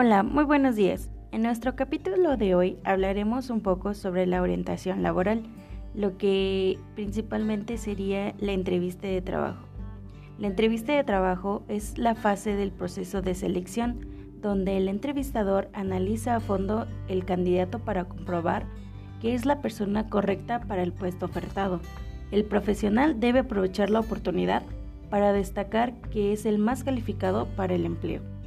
Hola, muy buenos días. En nuestro capítulo de hoy hablaremos un poco sobre la orientación laboral, lo que principalmente sería la entrevista de trabajo. La entrevista de trabajo es la fase del proceso de selección donde el entrevistador analiza a fondo el candidato para comprobar que es la persona correcta para el puesto ofertado. El profesional debe aprovechar la oportunidad para destacar que es el más calificado para el empleo.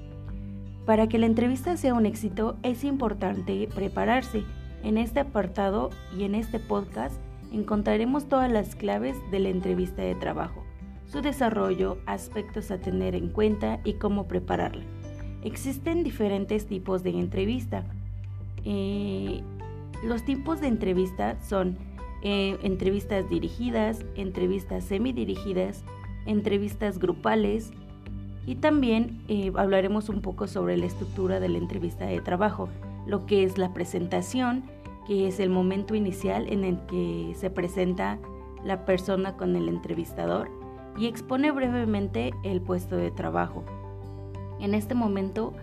Para que la entrevista sea un éxito es importante prepararse. En este apartado y en este podcast encontraremos todas las claves de la entrevista de trabajo, su desarrollo, aspectos a tener en cuenta y cómo prepararla. Existen diferentes tipos de entrevista. Eh, los tipos de entrevista son eh, entrevistas dirigidas, entrevistas semidirigidas, entrevistas grupales, y también eh, hablaremos un poco sobre la estructura de la entrevista de trabajo, lo que es la presentación, que es el momento inicial en el que se presenta la persona con el entrevistador y expone brevemente el puesto de trabajo. En este momento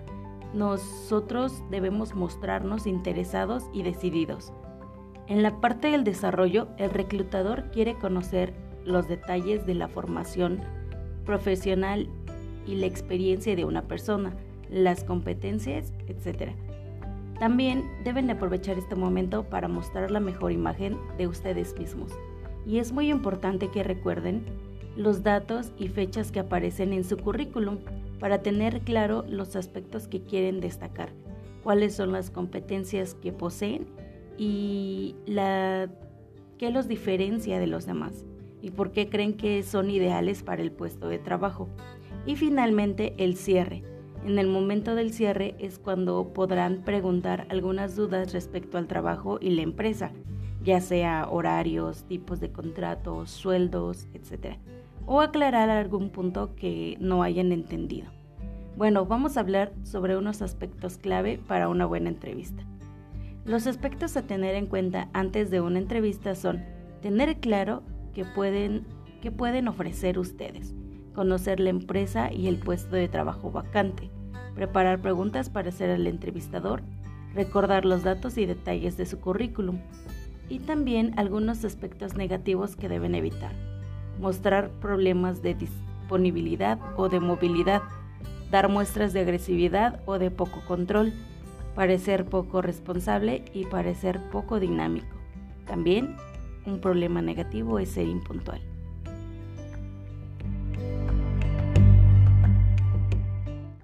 nosotros debemos mostrarnos interesados y decididos. En la parte del desarrollo, el reclutador quiere conocer los detalles de la formación profesional y la experiencia de una persona, las competencias, etc. También deben aprovechar este momento para mostrar la mejor imagen de ustedes mismos. Y es muy importante que recuerden los datos y fechas que aparecen en su currículum para tener claro los aspectos que quieren destacar, cuáles son las competencias que poseen y la, qué los diferencia de los demás y por qué creen que son ideales para el puesto de trabajo. Y finalmente el cierre. En el momento del cierre es cuando podrán preguntar algunas dudas respecto al trabajo y la empresa, ya sea horarios, tipos de contratos, sueldos, etc. O aclarar algún punto que no hayan entendido. Bueno, vamos a hablar sobre unos aspectos clave para una buena entrevista. Los aspectos a tener en cuenta antes de una entrevista son tener claro que pueden, que pueden ofrecer ustedes conocer la empresa y el puesto de trabajo vacante, preparar preguntas para hacer al entrevistador, recordar los datos y detalles de su currículum y también algunos aspectos negativos que deben evitar. Mostrar problemas de disponibilidad o de movilidad, dar muestras de agresividad o de poco control, parecer poco responsable y parecer poco dinámico. También un problema negativo es ser impuntual.